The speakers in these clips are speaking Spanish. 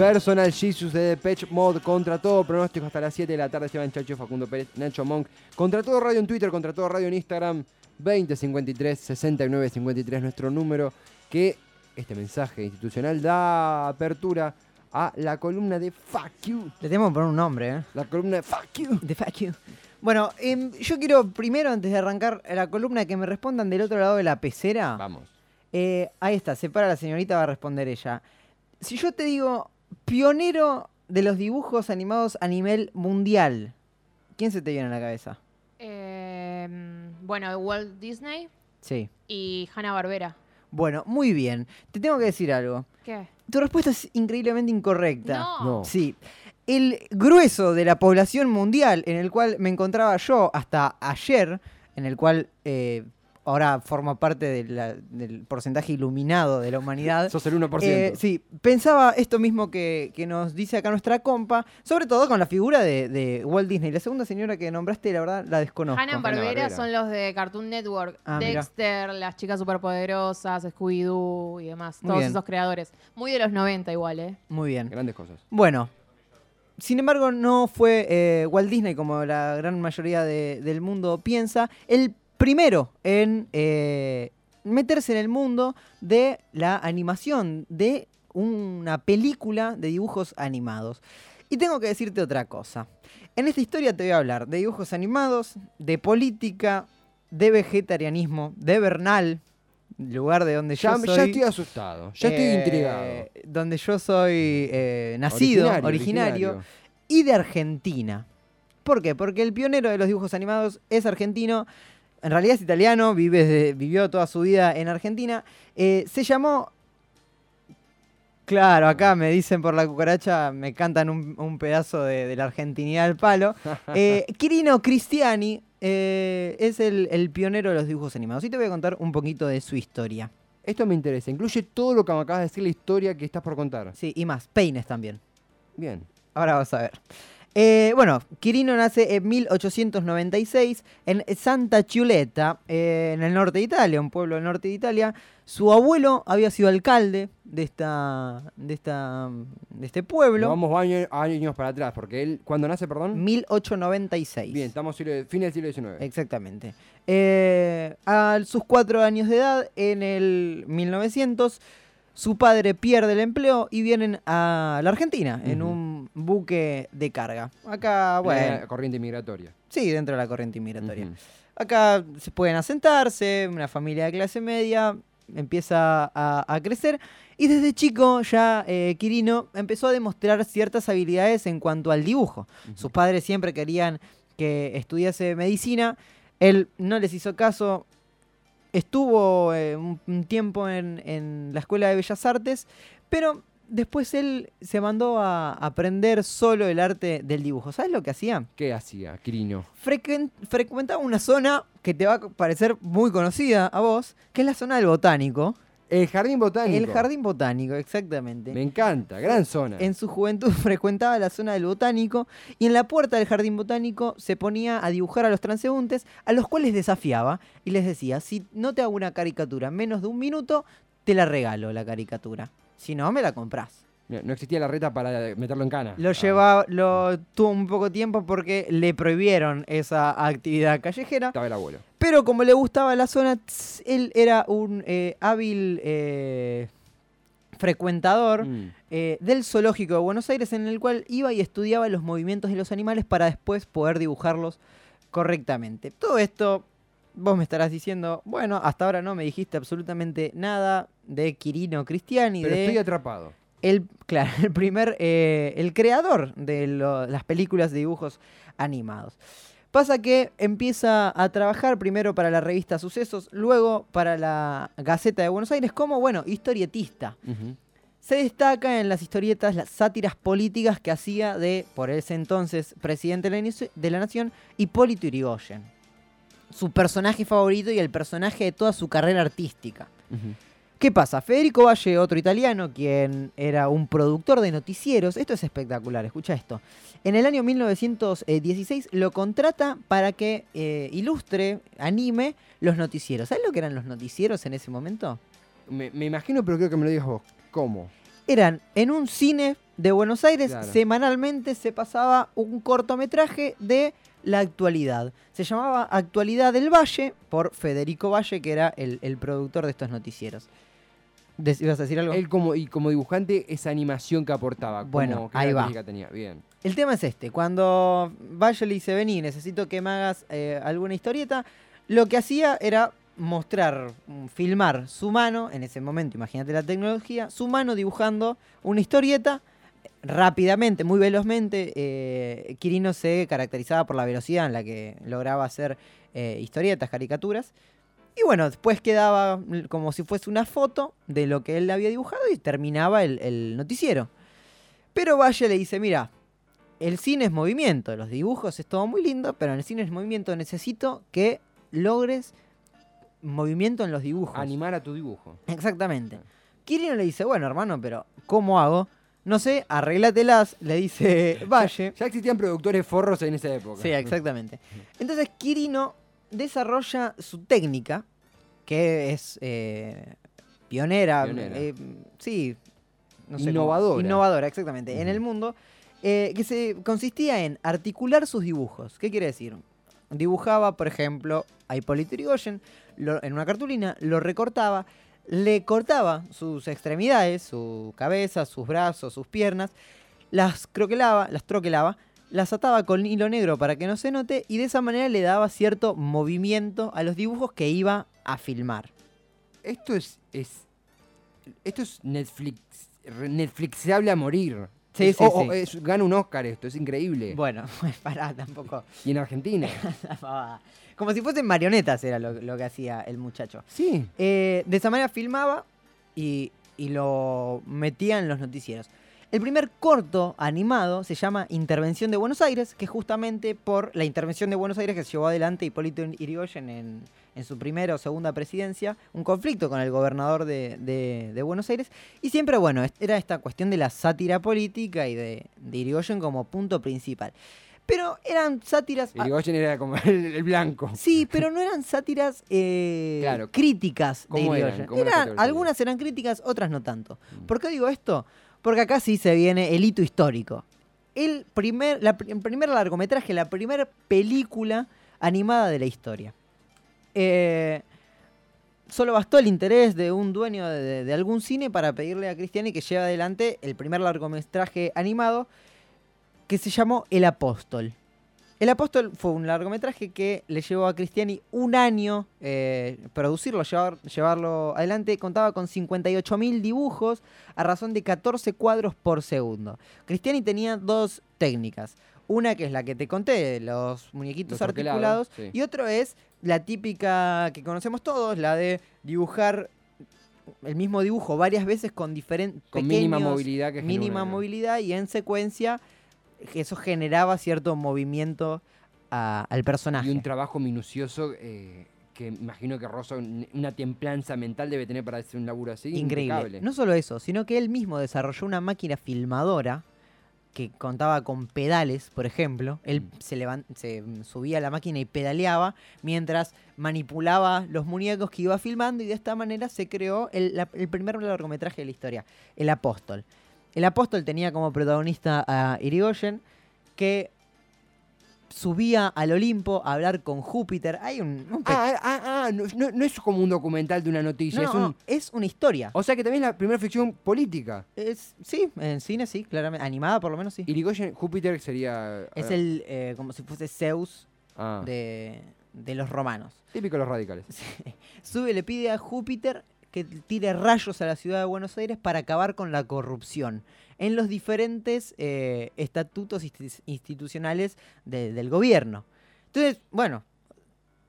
Personal Jesus de Depeche Mod contra todo pronóstico hasta las 7 de la tarde. Esteban Chacho, Facundo Pérez, Nacho Monk. Contra todo radio en Twitter, contra todo radio en Instagram. 2053 6953 nuestro número que este mensaje institucional da apertura a la columna de Fuck You. Le tenemos que poner un nombre, ¿eh? La columna de Fuck You. De fuck you. Bueno, em, yo quiero primero, antes de arrancar la columna, que me respondan del otro lado de la pecera. Vamos. Eh, ahí está, se para la señorita, va a responder ella. Si yo te digo pionero de los dibujos animados a nivel mundial, ¿quién se te viene a la cabeza? Eh, bueno, Walt Disney Sí. y Hanna Barbera. Bueno, muy bien. Te tengo que decir algo. ¿Qué? Tu respuesta es increíblemente incorrecta. No. No. Sí. El grueso de la población mundial en el cual me encontraba yo hasta ayer, en el cual eh, ahora formo parte de la- del porcentaje iluminado de la humanidad. Sos el 1%. eh, sí, pensaba esto mismo que, que nos dice acá nuestra compa, sobre todo con la figura de, de Walt Disney. La segunda señora que nombraste, la verdad, la desconozco. Hanna Hanna-Barbera. Barbera son los de Cartoon Network. Ah. Dexter, las chicas superpoderosas, Scooby-Doo y demás. Muy todos bien. esos creadores. Muy de los 90 igual, ¿eh? Muy bien. Grandes cosas. Bueno, sin embargo, no fue eh, Walt Disney, como la gran mayoría de- del mundo piensa, el primero en eh, meterse en el mundo de la animación, de una película de dibujos animados. Y tengo que decirte otra cosa. En esta historia te voy a hablar de dibujos animados, de política, de vegetarianismo, de Bernal, lugar de donde Ya, yo ya soy. estoy asustado. Ya estoy eh, intrigado. Donde yo soy eh, nacido, originario, originario. y de Argentina. ¿Por qué? Porque el pionero de los dibujos animados es argentino. En realidad es italiano, vive desde- vivió toda su vida en Argentina. Eh, se llamó. Claro, acá me dicen por la cucaracha, me cantan un, un pedazo de, de la argentinidad al palo. Eh, Quirino Cristiani eh, es el, el pionero de los dibujos animados. Y te voy a contar un poquito de su historia. Esto me interesa. Incluye todo lo que me acabas de decir, la historia que estás por contar. Sí, y más, peines también. Bien. Ahora vas a ver. Eh, bueno, Quirino nace en 1896 en Santa Chiuleta, eh, en el norte de Italia, un pueblo del norte de Italia. Su abuelo había sido alcalde de esta, de esta, de este Nos pueblo. vamos años, años para atrás, porque él, cuando nace, perdón. 1896. Bien, estamos siglo- fin del siglo XIX. Exactamente. Eh, a sus cuatro años de edad, en el 1900, su padre pierde el empleo y vienen a la Argentina en un buque de carga. Acá, bueno, La corriente migratoria. sí, dentro de la corriente inmigratoria. Ujú. Acá se pueden asentarse, una familia de clase media empieza a, a crecer y desde chico ya eh, Quirino empezó a demostrar ciertas habilidades en cuanto al dibujo. Sus padres siempre querían que estudiase medicina, él no les hizo caso, estuvo eh, un, tiempo en, en la Escuela de Bellas Artes, pero después él se mandó a aprender solo el arte del dibujo. ¿Sabes lo que hacía? ¿Qué hacía, frequen- frecuentaba una zona que te va a parecer muy conocida a vos, que es la zona del botánico. El jardín botánico. El jardín botánico, exactamente. Me encanta, gran zona. En su juventud frecuentaba la zona del botánico y en la puerta del jardín botánico se ponía a dibujar a los transeúntes, a los cuales desafiaba y les decía, si no te hago una caricatura en menos de un minuto, te la regalo la caricatura. Si no, me la comprás. No existía la reta para meterlo en cana. Lo Ah. llevaba, lo tuvo un poco tiempo porque le prohibieron esa actividad callejera. Estaba el abuelo. Pero como le gustaba la zona, tss, él era un eh, hábil eh, frecuentador Mm. eh, del zoológico de Buenos Aires en el cual iba y estudiaba los movimientos de los animales para después poder dibujarlos correctamente. Todo esto, vos me estarás diciendo, bueno, hasta ahora no me dijiste absolutamente nada de Quirino Cristiani, Pero de estoy atrapado. El, claro, el primer, eh, el creador de lo- las películas de dibujos animados. Pasa que empieza a trabajar primero para la revista Sucesos, luego para la Gaceta de Buenos Aires como, bueno, historietista. Se destaca en las historietas las sátiras políticas que hacía de, por ese entonces, presidente de la, nación, Hipólito Yrigoyen. Su personaje favorito y el personaje de toda su carrera artística. ¿Qué pasa? Federico Valle, otro italiano, quien era un productor de noticieros, esto es espectacular, escucha esto. En el año 1916 lo contrata para que eh, ilustre, anime los noticieros. ¿Sabes lo que eran los noticieros en ese momento? Me, me imagino, pero creo que me lo digas vos. ¿Cómo? eran en un cine de Buenos Aires, Claro. semanalmente se pasaba un cortometraje de la actualidad. Se llamaba Actualidad del Valle por Federico Valle, que era el, el productor de estos noticieros. ¿Ibas a decir algo? Él como, y como dibujante, esa animación que aportaba. como- Bueno, ¿qué ahí va. tenía? Bien. El tema es este, cuando Valle le dice, vení, necesito que me hagas eh, alguna historieta, lo que hacía era mostrar, mm, filmar su mano, en ese momento, imagínate la tecnología, su mano dibujando una historieta rápidamente, muy velozmente. eh, Quirino se caracterizaba por la velocidad en la que lograba hacer eh, historietas, caricaturas. Y bueno, después quedaba como si fuese una foto de lo que él había dibujado y terminaba el, el noticiero. Pero Valle le dice, mira, el cine es movimiento, los dibujos es todo muy lindo, pero en el cine es movimiento necesito que logres movimiento en los dibujos. Animar a tu dibujo. Exactamente. Quirino le dice, bueno hermano, pero ¿cómo hago? No sé, arréglatelas, le dice Valle. Ya existían productores forros en esa época. Sí, exactamente. Entonces Quirino desarrolla su técnica, que es eh, pionera, Pionera. eh, sí, no sé cómo- Innovadora. innovadora, exactamente, en el mundo, eh, que se consistía en articular sus dibujos. ¿Qué quiere decir? Dibujaba, por ejemplo, a Hipólito Yrigoyen lo- en una cartulina, lo recortaba, le cortaba sus extremidades, su cabeza, sus brazos, sus piernas, las croquelaba, las troquelaba, las ataba con hilo negro para que no se note y de esa manera le daba cierto movimiento a los dibujos que iba a filmar. Esto es, es. Esto es Netflix. Netflixeable a morir. Sí, Es- sí, sí. es- gana un Oscar esto, es increíble. Bueno, pues pará, tampoco. Y en Argentina. Como si fuesen marionetas era lo, lo que hacía el muchacho. sí. Eh, de esa manera filmaba y, y lo metía en los noticieros. El primer corto animado se llama Intervención de Buenos Aires, que justamente por la intervención de Buenos Aires que se llevó adelante Hipólito Yrigoyen en, en su primera o segunda presidencia, un conflicto con el gobernador de, de- de Buenos Aires. Y siempre, bueno, era esta cuestión de la sátira política y de, de Irigoyen como punto principal. Pero eran sátiras... ah, Irigoyen era como el, el blanco. Sí, pero no eran sátiras eh, Claro. críticas de. Irigoyen. ¿Cómo era Eran- algunas eran críticas, otras no tanto. Mm. ¿Por qué digo esto? Porque acá sí se viene el hito histórico. El primer, el primer largometraje, la primera película animada de la historia. Eh, solo bastó el interés de un dueño de- de algún cine para pedirle a Cristiani que lleve adelante el primer largometraje animado que se llamó El Apóstol. El Apóstol fue un largometraje que le llevó a Cristiani un año eh, producirlo, llevar- llevarlo adelante. Contaba con 58.000 dibujos a razón de 14 cuadros por segundo. Cristiani tenía dos técnicas. Una que es la que te conté, los muñequitos Los articulados. sí. Y otro es la típica que conocemos todos, la de dibujar el mismo dibujo varias veces con diferentes Con mínima movilidad que mínima movilidad y en secuencia eso generaba cierto movimiento a- al personaje. Y un trabajo minucioso eh, que imagino que un- una templanza mental debe tener para hacer un laburo así. Increíble. impecable. No solo eso, sino que él mismo desarrolló una máquina filmadora que contaba con pedales, por ejemplo. Él Mm. se, se subía a la máquina y pedaleaba mientras manipulaba los muñecos que iba filmando y de esta manera se creó el, la- el primer largometraje de la historia, El Apóstol. El Apóstol tenía como protagonista a Irigoyen que subía al Olimpo a hablar con Júpiter. Hay un... un pe- Ah, ah, ah, no, no- no es como un documental de una noticia, no, es no, un... es una historia. O sea que también es la primera ficción política. Es, sí, en cine sí, claramente. Animada por lo menos sí. Irigoyen, Júpiter sería... Es eh, el, eh, como si fuese Zeus ah, de, de los romanos. Típico de los radicales. Sube, le pide a Júpiter que tire rayos a la ciudad de Buenos Aires para acabar con la corrupción en los diferentes eh, estatutos insti- institucionales de- del gobierno. Entonces, bueno,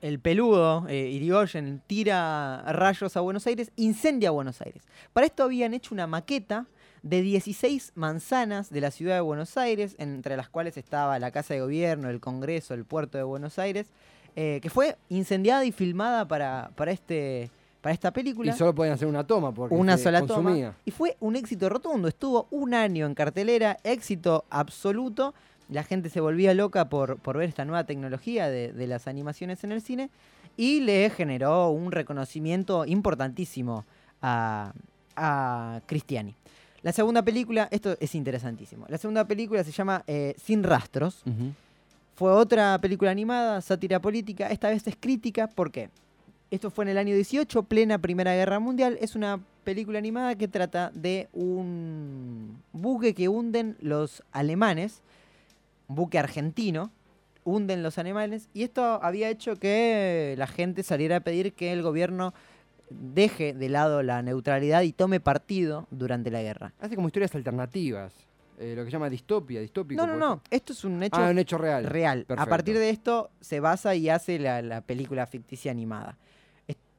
el peludo eh, Irigoyen tira rayos a Buenos Aires, incendia Buenos Aires. Para esto habían hecho una maqueta de 16 manzanas de la ciudad de Buenos Aires, entre las cuales estaba la Casa de Gobierno, el Congreso, el puerto de Buenos Aires, eh, que fue incendiada y filmada para, para, este, para esta película. Y solo podían hacer una toma porque Una se sola consumía. toma. Y fue un éxito rotundo. Estuvo un año en cartelera, éxito absoluto. La gente se volvía loca por, por ver esta nueva tecnología de, de las animaciones en el cine. Y le generó un reconocimiento importantísimo a, a Cristiani. La segunda película, esto es interesantísimo. La segunda película se llama eh, Sin Rastros. Fue otra película animada, sátira política. Esta vez es crítica, ¿por qué? Esto fue en el año 18, plena Primera Guerra Mundial. Es una película animada que trata de un buque que hunden los alemanes, un buque argentino, hunden los alemanes, y esto había hecho que la gente saliera a pedir que el gobierno deje de lado la neutralidad y tome partido durante la guerra. Hace como historias alternativas. eh, lo que se llama distopia, distópico. No, no, no, esto es un hecho ser. Ah, un hecho real. real. A partir de esto se basa y hace la, la película ficticia animada.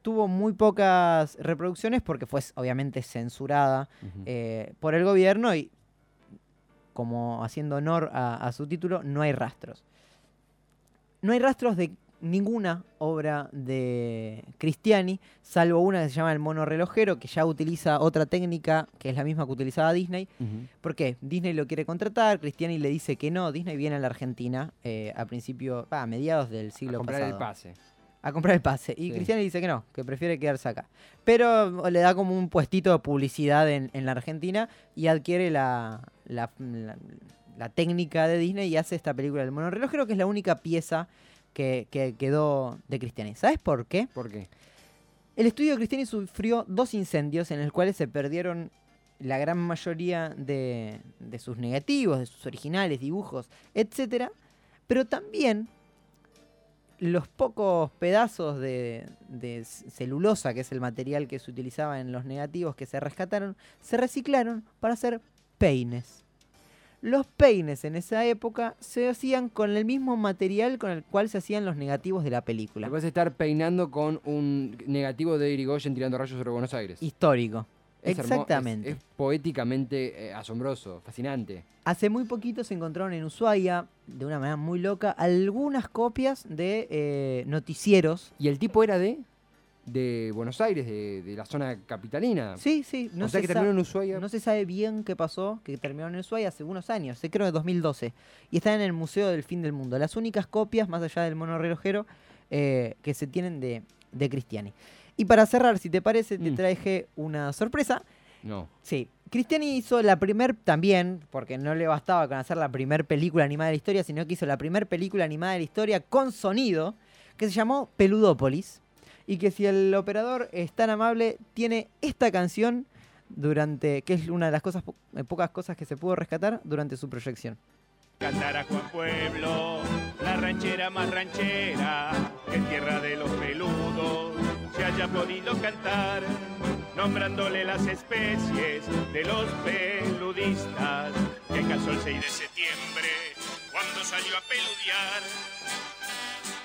Tuvo muy pocas reproducciones porque fue obviamente censurada eh, por el gobierno y como haciendo honor a, a su título, no hay rastros. No hay rastros de ninguna obra de Cristiani, salvo una que se llama El mono relojero, que ya utiliza otra técnica que es la misma que utilizaba Disney, Ujú. ¿Por qué? Disney lo quiere contratar, Cristiani le dice que no. Disney viene a la Argentina eh, a principio, a mediados del A siglo comprar pasado. el pase. A comprar el pase. Y Sí. Cristiani dice que no, que prefiere quedarse acá. Pero le da como un puestito de publicidad en, en la Argentina y adquiere la, la, la- la técnica de Disney y hace esta película del mono relojero, que es la única pieza que, que quedó de Cristiani. ¿Sabes por qué? ¿Por qué? El estudio de Cristiani sufrió dos incendios en los cuales se perdieron la gran mayoría de, de sus negativos, de sus originales, dibujos, etc. Pero también los pocos pedazos de, celulosa, que es el material que se utilizaba en los negativos que se rescataron, se reciclaron para hacer peines. Los peines en esa época se hacían con el mismo material con el cual se hacían los negativos de la película. Vas a estar peinando con un negativo de Irigoyen tirando rayos sobre Buenos Aires. Histórico. Es hermo- es- Exactamente. Es, poéticamente eh, asombroso, fascinante. Hace muy poquito se encontraron en Ushuaia, de una manera muy loca, algunas copias de eh, noticieros. Y el tipo era de, de Buenos Aires, de, de la zona capitalina. Sí, sí, no, o sea se, que terminó en Ushuaia. no se sabe bien qué pasó, que terminaron en Ushuaia hace unos años, se creo de 2012. Y está en el Museo del Fin del Mundo. Las únicas copias, más allá del mono relojero, eh, que se tienen de, de Cristiani. Y para cerrar, si te parece, te Mm. traje una sorpresa. No. Sí, Cristiani hizo la primer también, porque no le bastaba con hacer la primer película animada de la historia, sino que hizo la primer película animada de la historia con sonido, que se llamó Peludópolis. Y que si el operador es tan amable, tiene esta canción durante, que es una de las cosas, po- eh, pocas cosas que se pudo rescatar durante su proyección. Cantar a Juan Pueblo, la ranchera más ranchera, que en tierra de los peludos se haya podido cantar, nombrándole las especies de los peludistas, que casó el 6 de septiembre, cuando salió a peludear.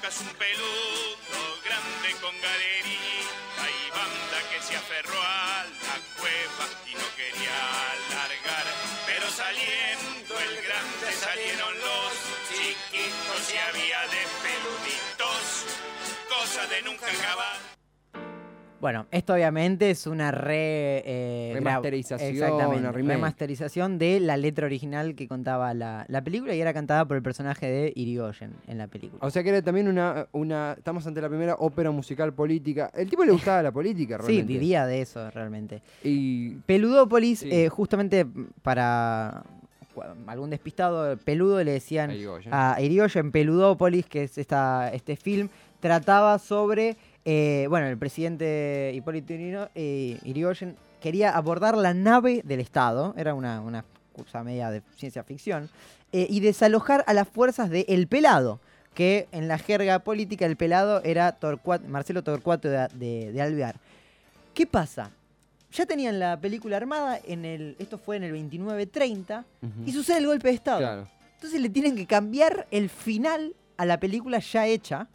Casi un peludo grande con galerita y banda que se aferró a la cueva y no quería largar. Pero saliendo el grande salieron los chiquitos y había de peluditos, cosa de nunca acabar. Bueno, esto obviamente es una re, eh, Remasterización, Exactamente, una remasterización de la letra original que contaba la, la película y era cantada por el personaje de Irigoyen en la película. O sea que era también una, una. Estamos ante la primera ópera musical política. El tipo le gustaba la política, Sí, realmente. vivía de eso realmente. Y. Peludópolis, Sí. eh, justamente para algún despistado, peludo le decían a Irigoyen Peludópolis, que es esta, este film, trataba sobre, eh, bueno, el presidente Hipólito eh, Yrigoyen quería abordar la nave del Estado, era una, una cosa media de ciencia ficción, eh, y desalojar a las fuerzas de El Pelado, que en la jerga política El Pelado era Torcuat- Marcelo Torcuato de, de- de Alvear. ¿Qué pasa? Ya tenían la película armada, en el, esto fue en el 29-30, Ujú. y sucede el golpe de Estado. Claro. Entonces le tienen que cambiar el final a la película ya hecha,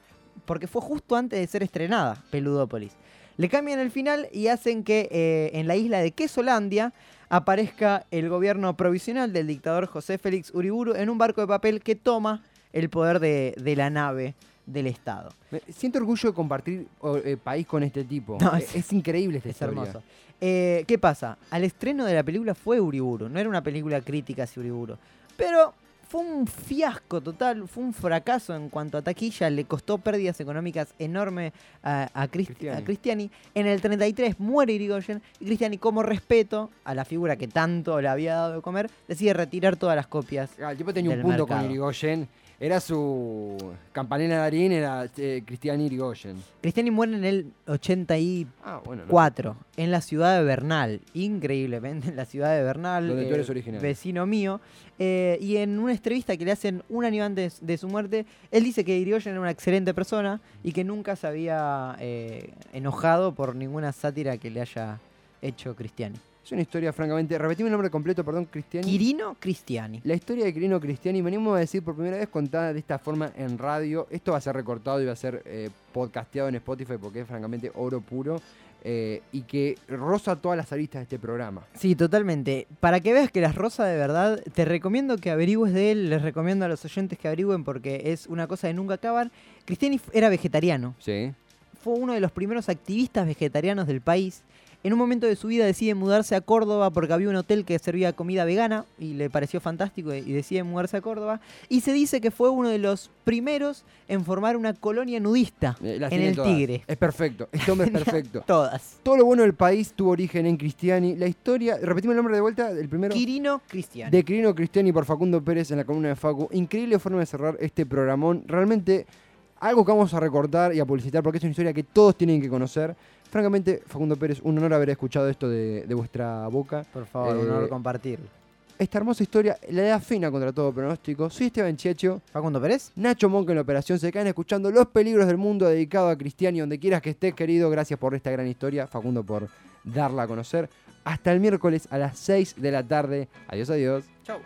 porque fue justo antes de ser estrenada, Peludópolis. Le cambian el final y hacen que eh, en la isla de Quesolandia aparezca el gobierno provisional del dictador José Félix Uriburu en un barco de papel que toma el poder de, de la nave del Estado. Siento orgullo de compartir eh, país con este tipo. No, Eh, es- es, increíble esta Es historia. hermoso. Eh, ¿Qué pasa? Al estreno de la película fue Uriburu. No era una película crítica hacia Uriburu. Pero fue un fiasco total, fue un fracaso en cuanto a taquilla, le costó pérdidas económicas enormes a, a, Crist- Cristiani. a Cristiani. En el 33 muere Irigoyen y Cristiani, como respeto a la figura que tanto le había dado de comer, decide retirar todas las copias. Ah, el tipo tenía un del punto con mercado. Irigoyen. Era su campanela de Darín, era eh, Cristian Irigoyen. Cristiani muere en el 84 Ah, bueno. no. en la ciudad de Bernal, increíblemente en la ciudad de Bernal, Donde tú eh, eres vecino mío. Eh, y en una entrevista que le hacen un año antes de su muerte, él dice que Irigoyen era una excelente persona y que nunca se había eh, enojado por ninguna sátira que le haya hecho Cristiani. Es una historia, francamente. Repetime el nombre completo, perdón, Cristiani. Quirino Cristiani. La historia de Quirino Cristiani, venimos a decir por primera vez contada de esta forma en radio. Esto va a ser recortado y va a ser eh, podcasteado en Spotify porque es francamente oro puro. eh, y que roza todas las aristas de este programa. Sí, totalmente. Para que veas que las rosa de verdad, te recomiendo que averigües de él, les recomiendo a los oyentes que averigüen porque es una cosa de nunca acabar. Cristiani era vegetariano, Sí. fue uno de los primeros activistas vegetarianos del país. En un momento de su vida decide mudarse a Córdoba porque había un hotel que servía comida vegana y le pareció fantástico y decide mudarse a Córdoba. Y se dice que fue uno de los primeros en formar una colonia nudista Eh, en el todas. Tigre. Es perfecto. Este hombre es perfecto. Todas. Todo lo bueno del país tuvo origen en Cristiani. La historia, repetimos el nombre de vuelta, el primero. Quirino Cristiani. De Quirino Cristiani por Facundo Pérez en la columna de Facu. Increíble forma de cerrar este programón. Realmente algo que vamos a recortar y a publicitar porque es una historia que todos tienen que conocer. Francamente, Facundo Pérez, un honor haber escuchado esto de, de vuestra boca. Por favor, un Eh, honor compartirlo. Esta hermosa historia, la da fina contra todo pronóstico. Soy Esteban Checho. Facundo Pérez. Nacho Monk en la operación. Se quedan escuchando Los Peligros del Mundo dedicado a Cristiani. Donde quieras que estés, querido. Gracias por esta gran historia. Facundo por darla a conocer. Hasta el miércoles a las 6 de la tarde. Adiós, adiós. Chau.